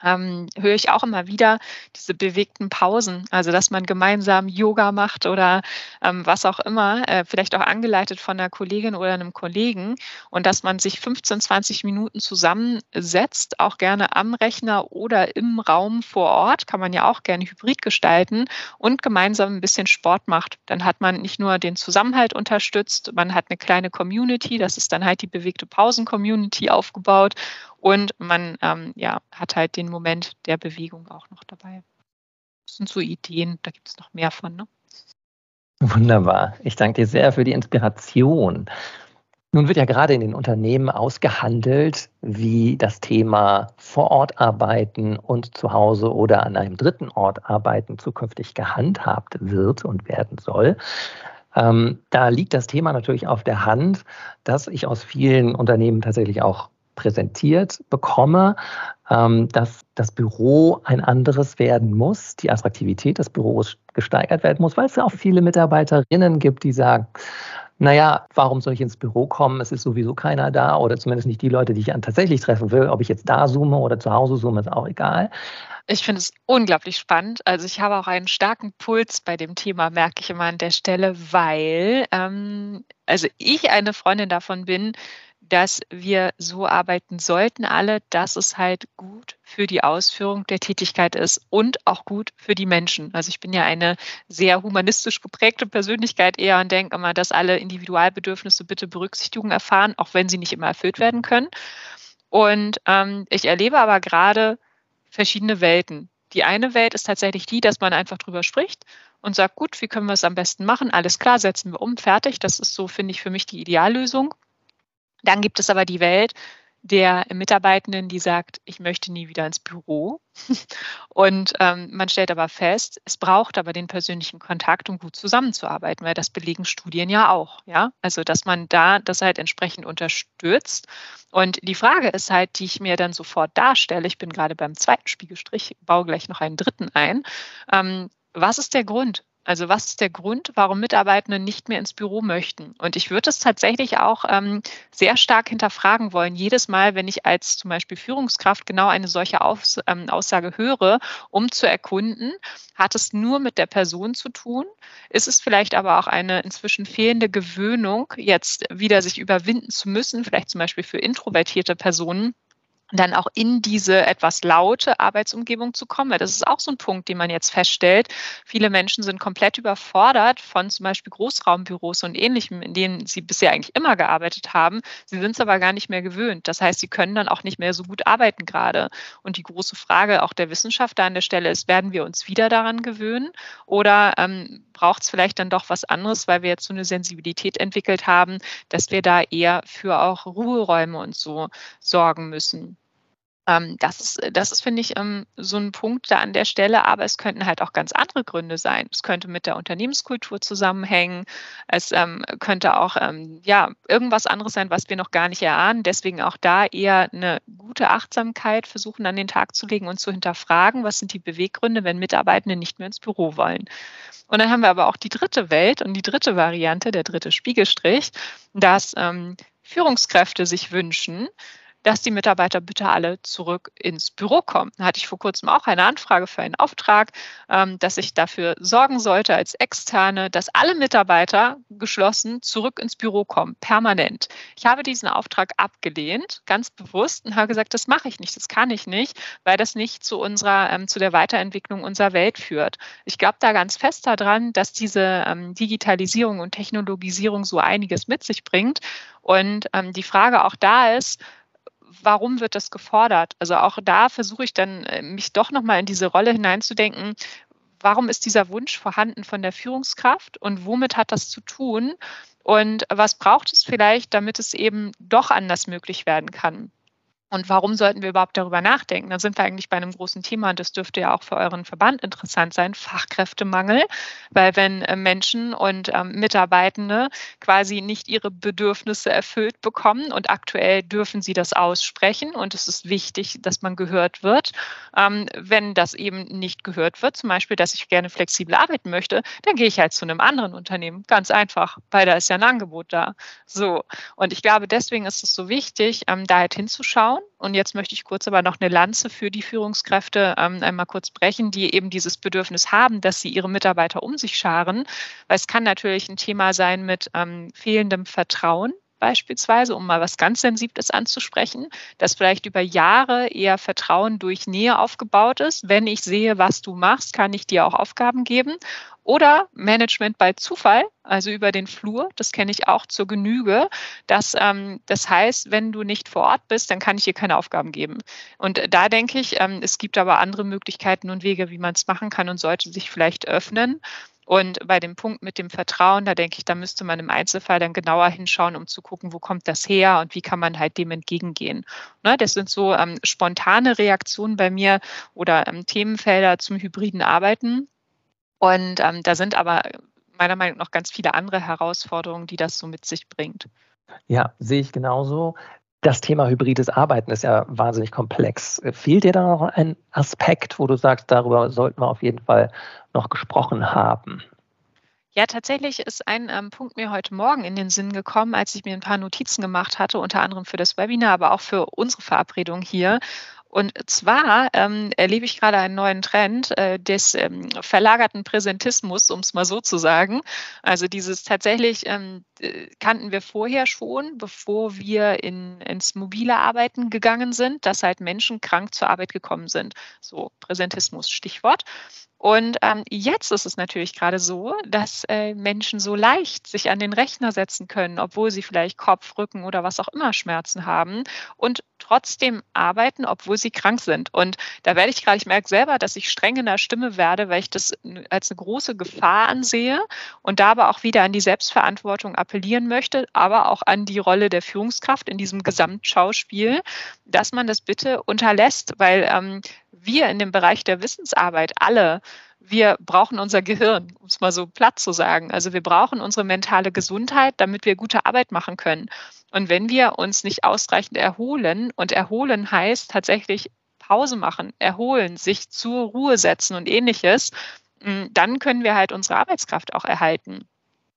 ähm, höre ich auch immer wieder diese bewegten Pausen, also dass man gemeinsam Yoga macht oder ähm, was auch immer, äh, vielleicht auch angeleitet von einer Kollegin oder einem Kollegen und dass man sich 15, 20 Minuten zusammensetzt, auch gerne am Rechner oder im Raum vor Ort, kann man ja auch gerne hybrid gestalten und gemeinsam ein bisschen Sport macht. Dann hat man nicht nur den Zusammenhalt unterstützt, man hat eine kleine Community, das ist dann halt die bewegte Pausen-Community aufgebaut und man ähm, ja, hat halt den Moment der Bewegung auch noch dabei. Das sind so Ideen, da gibt es noch mehr von. Ne? Wunderbar. Ich danke dir sehr für die Inspiration. Nun wird ja gerade in den Unternehmen ausgehandelt, wie das Thema vor Ort arbeiten und zu Hause oder an einem dritten Ort arbeiten zukünftig gehandhabt wird und werden soll. Ähm, da liegt das Thema natürlich auf der Hand, dass ich aus vielen Unternehmen tatsächlich auch präsentiert bekomme, ähm, dass das Büro ein anderes werden muss, die Attraktivität des Büros gesteigert werden muss, weil es ja auch viele Mitarbeiterinnen gibt, die sagen, naja, warum soll ich ins Büro kommen? Es ist sowieso keiner da oder zumindest nicht die Leute, die ich tatsächlich treffen will. Ob ich jetzt da zoome oder zu Hause zoome, ist auch egal. Ich finde es unglaublich spannend. Also ich habe auch einen starken Puls bei dem Thema, merke ich immer an der Stelle, weil ähm, also ich eine Freundin davon bin, dass wir so arbeiten sollten, alle, dass es halt gut für die Ausführung der Tätigkeit ist und auch gut für die Menschen. Also ich bin ja eine sehr humanistisch geprägte Persönlichkeit eher und denke immer, dass alle Individualbedürfnisse bitte Berücksichtigung erfahren, auch wenn sie nicht immer erfüllt werden können. Und ähm, ich erlebe aber gerade verschiedene Welten. Die eine Welt ist tatsächlich die, dass man einfach drüber spricht und sagt, gut, wie können wir es am besten machen? Alles klar, setzen wir um, fertig. Das ist so, finde ich, für mich die Ideallösung. Dann gibt es aber die Welt der Mitarbeitenden, die sagt, ich möchte nie wieder ins Büro. Und ähm, man stellt aber fest, es braucht aber den persönlichen Kontakt, um gut zusammenzuarbeiten, weil das belegen Studien ja auch. Ja, also dass man da das halt entsprechend unterstützt. Und die Frage ist halt, die ich mir dann sofort darstelle, ich bin gerade beim zweiten Spiegelstrich, baue gleich noch einen dritten ein. Ähm, was ist der Grund? Also was ist der Grund, warum Mitarbeitende nicht mehr ins Büro möchten? Und ich würde es tatsächlich auch ähm, sehr stark hinterfragen wollen, jedes Mal, wenn ich als zum Beispiel Führungskraft genau eine solche Aus, ähm, Aussage höre, um zu erkunden, hat es nur mit der Person zu tun? Ist es vielleicht aber auch eine inzwischen fehlende Gewöhnung, jetzt wieder sich überwinden zu müssen, vielleicht zum Beispiel für introvertierte Personen? Dann auch in diese etwas laute Arbeitsumgebung zu kommen. Weil das ist auch so ein Punkt, den man jetzt feststellt. Viele Menschen sind komplett überfordert von zum Beispiel Großraumbüros und ähnlichem, in denen sie bisher eigentlich immer gearbeitet haben. Sie sind es aber gar nicht mehr gewöhnt. Das heißt, sie können dann auch nicht mehr so gut arbeiten gerade. Und die große Frage auch der Wissenschaft da an der Stelle ist, werden wir uns wieder daran gewöhnen oder ähm, braucht es vielleicht dann doch was anderes, weil wir jetzt so eine Sensibilität entwickelt haben, dass wir da eher für auch Ruheräume und so sorgen müssen. Ähm, das ist, das ist, finde ich, ähm, so ein Punkt da an der Stelle, aber es könnten halt auch ganz andere Gründe sein. Es könnte mit der Unternehmenskultur zusammenhängen. Es ähm, könnte auch ja, irgendwas anderes sein, was wir noch gar nicht erahnen. Deswegen auch da eher eine gute Achtsamkeit versuchen an den Tag zu legen und zu hinterfragen, was sind die Beweggründe, wenn Mitarbeitende nicht mehr ins Büro wollen. Und dann haben wir aber auch die dritte Welt und die dritte Variante, der dritte Spiegelstrich, dass Führungskräfte sich wünschen, dass die Mitarbeiter bitte alle zurück ins Büro kommen. Da hatte ich vor kurzem auch eine Anfrage für einen Auftrag, ähm, dass ich dafür sorgen sollte als Externe, dass alle Mitarbeiter geschlossen zurück ins Büro kommen, permanent. Ich habe diesen Auftrag abgelehnt, ganz bewusst, und habe gesagt, das mache ich nicht, das kann ich nicht, weil das nicht zu unserer, ähm, zu der Weiterentwicklung unserer Welt führt. Ich glaube da ganz fest daran, dass diese ähm, Digitalisierung und Technologisierung so einiges mit sich bringt. Und die Frage auch da ist, warum wird das gefordert? Also auch da versuche ich dann, äh, mich doch nochmal in diese Rolle hineinzudenken. Warum ist dieser Wunsch vorhanden von der Führungskraft und womit hat das zu tun? Und was braucht es vielleicht, damit es eben doch anders möglich werden kann? Und warum sollten wir überhaupt darüber nachdenken? Da sind wir eigentlich bei einem großen Thema und das dürfte ja auch für euren Verband interessant sein, Fachkräftemangel. Weil wenn äh, Menschen und ähm, Mitarbeitende quasi nicht ihre Bedürfnisse erfüllt bekommen und aktuell dürfen sie das aussprechen und es ist wichtig, dass man gehört wird. Ähm, wenn das eben nicht gehört wird, zum Beispiel, dass ich gerne flexibel arbeiten möchte, dann gehe ich halt zu einem anderen Unternehmen. Ganz einfach, weil da ist ja ein Angebot da. So. Und ich glaube, deswegen ist es so wichtig, ähm, da halt hinzuschauen schauen. Und jetzt möchte ich kurz aber noch eine Lanze für die Führungskräfte ähm, einmal kurz brechen, die eben dieses Bedürfnis haben, dass sie ihre Mitarbeiter um sich scharen. Weil es kann natürlich ein Thema sein mit ähm, fehlendem Vertrauen beispielsweise, um mal was ganz Sensibles anzusprechen, dass vielleicht über Jahre eher Vertrauen durch Nähe aufgebaut ist. Wenn ich sehe, was du machst, kann ich dir auch Aufgaben geben. Oder Management bei Zufall, also über den Flur, das kenne ich auch zur Genüge. Das, ähm, das heißt, wenn du nicht vor Ort bist, dann kann ich dir keine Aufgaben geben. Und da denke ich, ähm, es gibt aber andere Möglichkeiten und Wege, wie man es machen kann und sollte sich vielleicht öffnen. Und bei dem Punkt mit dem Vertrauen, da denke ich, da müsste man im Einzelfall dann genauer hinschauen, um zu gucken, wo kommt das her und wie kann man halt dem entgegengehen. Ne, das sind so ähm, spontane Reaktionen bei mir oder ähm, Themenfelder zum hybriden Arbeiten. Und ähm, da sind aber meiner Meinung nach ganz viele andere Herausforderungen, die das so mit sich bringt. Ja, sehe ich genauso. Das Thema hybrides Arbeiten ist ja wahnsinnig komplex. Fehlt dir da noch ein Aspekt, wo du sagst, darüber sollten wir auf jeden Fall noch gesprochen haben? Ja, tatsächlich ist ein ähm, Punkt mir heute Morgen in den Sinn gekommen, als ich mir ein paar Notizen gemacht hatte, unter anderem für das Webinar, aber auch für unsere Verabredung hier. Und zwar ähm, erlebe ich gerade einen neuen Trend äh, des ähm, verlagerten Präsentismus, um es mal so zu sagen. Also dieses tatsächlich ähm, kannten wir vorher schon, bevor wir in, ins mobile Arbeiten gegangen sind, dass halt Menschen krank zur Arbeit gekommen sind. So Präsentismus, Stichwort. Und ähm, jetzt ist es natürlich gerade so, dass äh, Menschen so leicht sich an den Rechner setzen können, obwohl sie vielleicht Kopf, Rücken oder was auch immer Schmerzen haben und trotzdem arbeiten, obwohl sie krank sind. Und da werde ich gerade, ich merke selber, dass ich streng in der Stimme werde, weil ich das als eine große Gefahr ansehe und da aber auch wieder an die Selbstverantwortung appellieren möchte, aber auch an die Rolle der Führungskraft in diesem Gesamtschauspiel, dass man das bitte unterlässt, weil ähm, wir in dem Bereich der Wissensarbeit alle, wir brauchen unser Gehirn, um es mal so platt zu sagen. Also wir brauchen unsere mentale Gesundheit, damit wir gute Arbeit machen können. Und wenn wir uns nicht ausreichend erholen, und erholen heißt tatsächlich Pause machen, erholen, sich zur Ruhe setzen und ähnliches, hm, dann können wir halt unsere Arbeitskraft auch erhalten.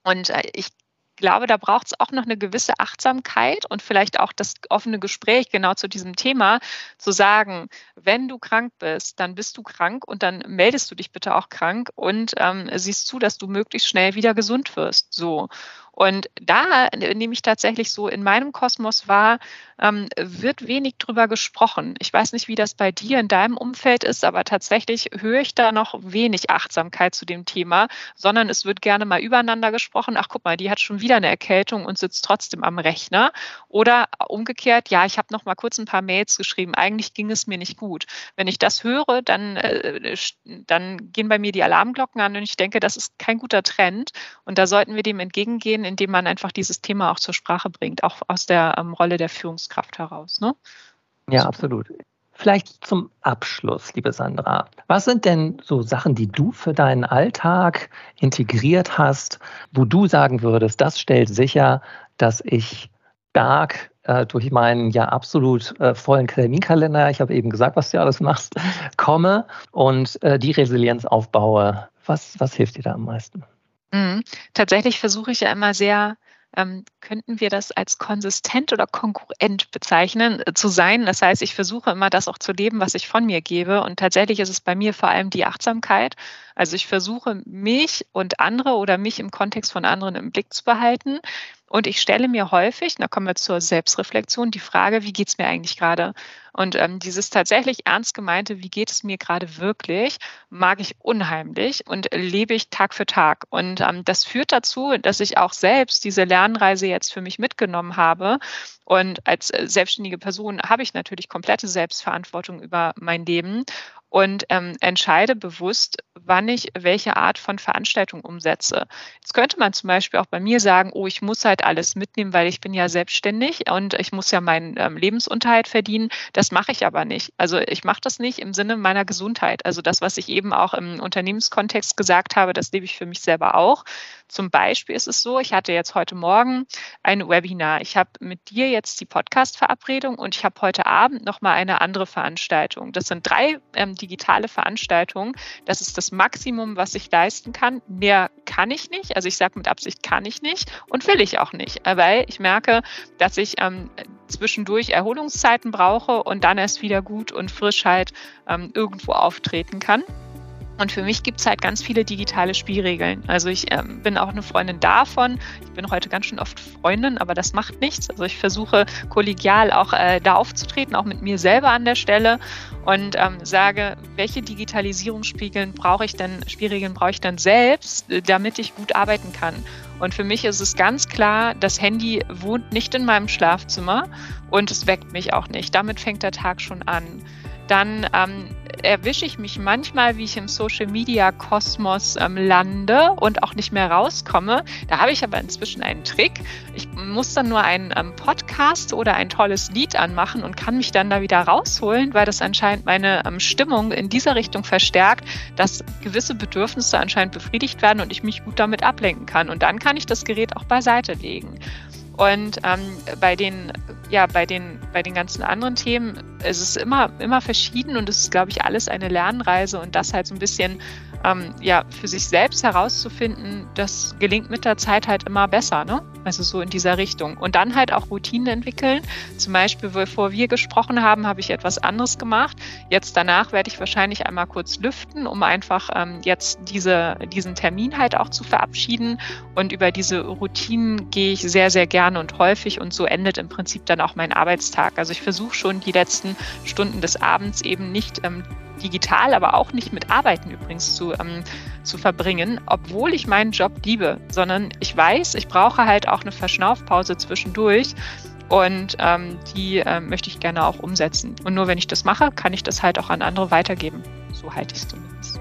Und äh, ich glaube, da braucht es auch noch eine gewisse Achtsamkeit und vielleicht auch das offene Gespräch genau zu diesem Thema, zu sagen, wenn du krank bist, dann bist du krank und dann meldest du dich bitte auch krank und ähm, siehst zu, dass du möglichst schnell wieder gesund wirst. So. Und da nehme ich tatsächlich so in meinem Kosmos wahr, ähm, wird wenig drüber gesprochen. Ich weiß nicht, wie das bei dir in deinem Umfeld ist, aber tatsächlich höre ich da noch wenig Achtsamkeit zu dem Thema, sondern es wird gerne mal übereinander gesprochen. Ach, guck mal, die hat schon wieder eine Erkältung und sitzt trotzdem am Rechner. Oder umgekehrt, ja, ich habe noch mal kurz ein paar Mails geschrieben. Eigentlich ging es mir nicht gut. Wenn ich das höre, dann, äh, dann gehen bei mir die Alarmglocken an und ich denke, das ist kein guter Trend. Und da sollten wir dem entgegengehen, indem man einfach dieses Thema auch zur Sprache bringt, auch aus der ähm, Rolle der Führungskraft heraus. Ne? Ja, absolut. Vielleicht zum Abschluss, liebe Sandra. Was sind denn so Sachen, die du für deinen Alltag integriert hast, wo du sagen würdest, das stellt sicher, dass ich stark äh, durch meinen ja absolut äh, vollen Terminkalender, ich habe eben gesagt, was du alles machst, komme und äh, die Resilienz aufbaue. Was, was hilft dir da am meisten? Mhm. Tatsächlich versuche ich ja immer sehr, ähm, könnten wir das als konsistent oder konkurrent bezeichnen, äh, zu sein. Das heißt, ich versuche immer das auch zu leben, was ich von mir gebe. Und tatsächlich ist es bei mir vor allem die Achtsamkeit. Also ich versuche mich und andere oder mich im Kontext von anderen im Blick zu behalten. Und ich stelle mir häufig, da kommen wir zur Selbstreflexion, die Frage, wie geht es mir eigentlich gerade? Und ähm, dieses tatsächlich ernst gemeinte, wie geht es mir gerade wirklich, mag ich unheimlich und lebe ich Tag für Tag. Und ähm, das führt dazu, dass ich auch selbst diese Lernreise jetzt für mich mitgenommen habe. Und als äh, selbstständige Person habe ich natürlich komplette Selbstverantwortung über mein Leben und ähm, entscheide bewusst, wann ich welche Art von Veranstaltung umsetze. Jetzt könnte man zum Beispiel auch bei mir sagen, oh, ich muss halt alles mitnehmen, weil ich bin ja selbstständig und ich muss ja meinen ähm, Lebensunterhalt verdienen. Das mache ich aber nicht. Also ich mache das nicht im Sinne meiner Gesundheit. Also das, was ich eben auch im Unternehmenskontext gesagt habe, das lebe ich für mich selber auch. Zum Beispiel ist es so, ich hatte jetzt heute Morgen ein Webinar. Ich habe mit dir jetzt die Podcast-Verabredung und ich habe heute Abend nochmal eine andere Veranstaltung. Das sind drei ähm, digitale Veranstaltung. Das ist das Maximum, was ich leisten kann. Mehr kann ich nicht. Also ich sage mit Absicht kann ich nicht und will ich auch nicht, weil ich merke, dass ich ähm, zwischendurch Erholungszeiten brauche und dann erst wieder gut und Frischheit ähm, irgendwo auftreten kann. Und für mich gibt es halt ganz viele digitale Spielregeln. Also ich ähm, bin auch eine Freundin davon. Ich bin heute ganz schön oft Freundin, aber das macht nichts. Also ich versuche kollegial auch äh, da aufzutreten, auch mit mir selber an der Stelle und ähm, sage, welche Digitalisierungsspiegeln brauche ich denn, Spielregeln brauche ich dann selbst, äh, damit ich gut arbeiten kann. Und für mich ist es ganz klar, das Handy wohnt nicht in meinem Schlafzimmer und es weckt mich auch nicht. Damit fängt der Tag schon an. Dann ähm, erwische ich mich manchmal, wie ich im Social Media Kosmos ähm, lande und auch nicht mehr rauskomme. Da habe ich aber inzwischen einen Trick. Ich muss dann nur einen ähm, Podcast oder ein tolles Lied anmachen und kann mich dann da wieder rausholen, weil das anscheinend meine ähm, Stimmung in dieser Richtung verstärkt, dass gewisse Bedürfnisse anscheinend befriedigt werden und ich mich gut damit ablenken kann. Und dann kann ich das Gerät auch beiseite legen. Und ähm, bei den, ja, bei den, bei den ganzen anderen Themen ist es immer, immer verschieden und es ist, glaube ich, alles eine Lernreise und das halt so ein bisschen ähm, ja, für sich selbst herauszufinden, das gelingt mit der Zeit halt immer besser, ne? Also so in dieser Richtung. Und dann halt auch Routinen entwickeln. Zum Beispiel, bevor wir gesprochen haben, habe ich etwas anderes gemacht. Jetzt danach werde ich wahrscheinlich einmal kurz lüften, um einfach ähm, jetzt diese, diesen Termin halt auch zu verabschieden. Und über diese Routinen gehe ich sehr, sehr gerne und häufig. Und so endet im Prinzip dann auch mein Arbeitstag. Also ich versuche schon die letzten Stunden des Abends eben nicht ähm, digital, aber auch nicht mit Arbeiten übrigens zu, ähm, zu verbringen, obwohl ich meinen Job liebe, sondern ich weiß, ich brauche halt auch eine Verschnaufpause zwischendurch und ähm, die äh, möchte ich gerne auch umsetzen. Und nur wenn ich das mache, kann ich das halt auch an andere weitergeben. So halte ich es zumindest.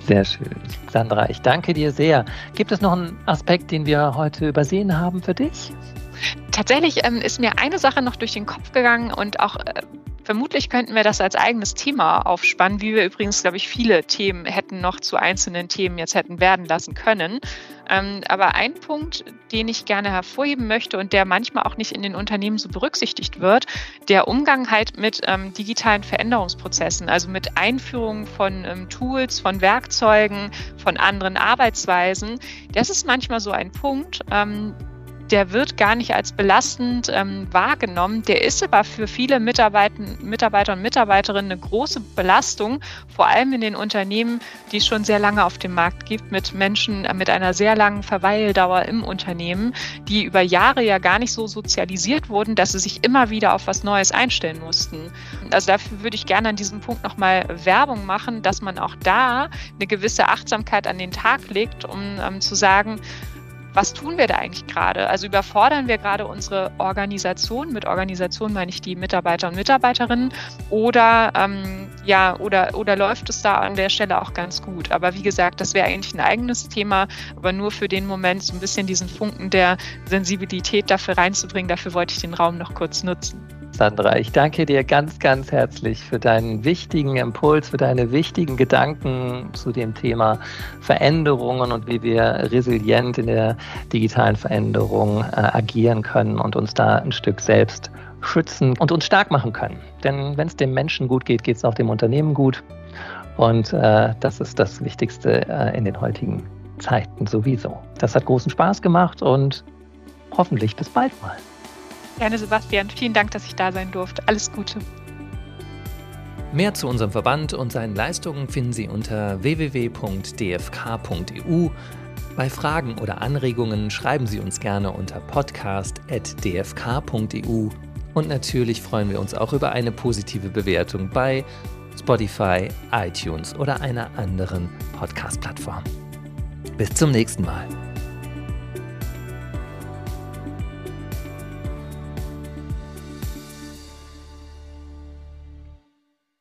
Sehr schön. Sandra, ich danke dir sehr. Gibt es noch einen Aspekt, den wir heute übersehen haben für dich? Tatsächlich ähm, ist mir eine Sache noch durch den Kopf gegangen und auch äh, Vermutlich könnten wir das als eigenes Thema aufspannen, wie wir übrigens, glaube ich, viele Themen hätten noch zu einzelnen Themen jetzt hätten werden lassen können. Ähm, aber ein Punkt, den ich gerne hervorheben möchte und der manchmal auch nicht in den Unternehmen so berücksichtigt wird, der Umgang halt mit ähm, digitalen Veränderungsprozessen, also mit Einführung von ähm, Tools, von Werkzeugen, von anderen Arbeitsweisen. Das ist manchmal so ein Punkt, der wird gar nicht als belastend ähm, wahrgenommen. Der ist aber für viele Mitarbeiter, Mitarbeiter und Mitarbeiterinnen eine große Belastung, vor allem in den Unternehmen, die es schon sehr lange auf dem Markt gibt, mit Menschen äh, mit einer sehr langen Verweildauer im Unternehmen, die über Jahre ja gar nicht so sozialisiert wurden, dass sie sich immer wieder auf was Neues einstellen mussten. Also dafür würde ich gerne an diesem Punkt nochmal Werbung machen, dass man auch da eine gewisse Achtsamkeit an den Tag legt, um ähm, zu sagen, was tun wir da eigentlich gerade? Also überfordern wir gerade unsere Organisation, mit Organisation meine ich die Mitarbeiter und Mitarbeiterinnen, oder ähm, ja, oder, oder läuft es da an der Stelle auch ganz gut? Aber wie gesagt, das wäre eigentlich ein eigenes Thema, aber nur für den Moment so ein bisschen diesen Funken der Sensibilität dafür reinzubringen. Dafür wollte ich den Raum noch kurz nutzen. Sandra, ich danke dir ganz, ganz herzlich für deinen wichtigen Impuls, für deine wichtigen Gedanken zu dem Thema Veränderungen und wie wir resilient in der digitalen Veränderung äh, agieren können und uns da ein Stück selbst schützen und uns stark machen können. Denn wenn es dem Menschen gut geht, geht es auch dem Unternehmen gut. Und äh, das ist das Wichtigste äh, in den heutigen Zeiten sowieso. Das hat großen Spaß gemacht und hoffentlich bis bald mal. Gerne, Sebastian. Vielen Dank, dass ich da sein durfte. Alles Gute. Mehr zu unserem Verband und seinen Leistungen finden Sie unter www.dfk.eu. Bei Fragen oder Anregungen schreiben Sie uns gerne unter podcast.dfk.eu. Und natürlich freuen wir uns auch über eine positive Bewertung bei Spotify, iTunes oder einer anderen Podcast-Plattform. Bis zum nächsten Mal.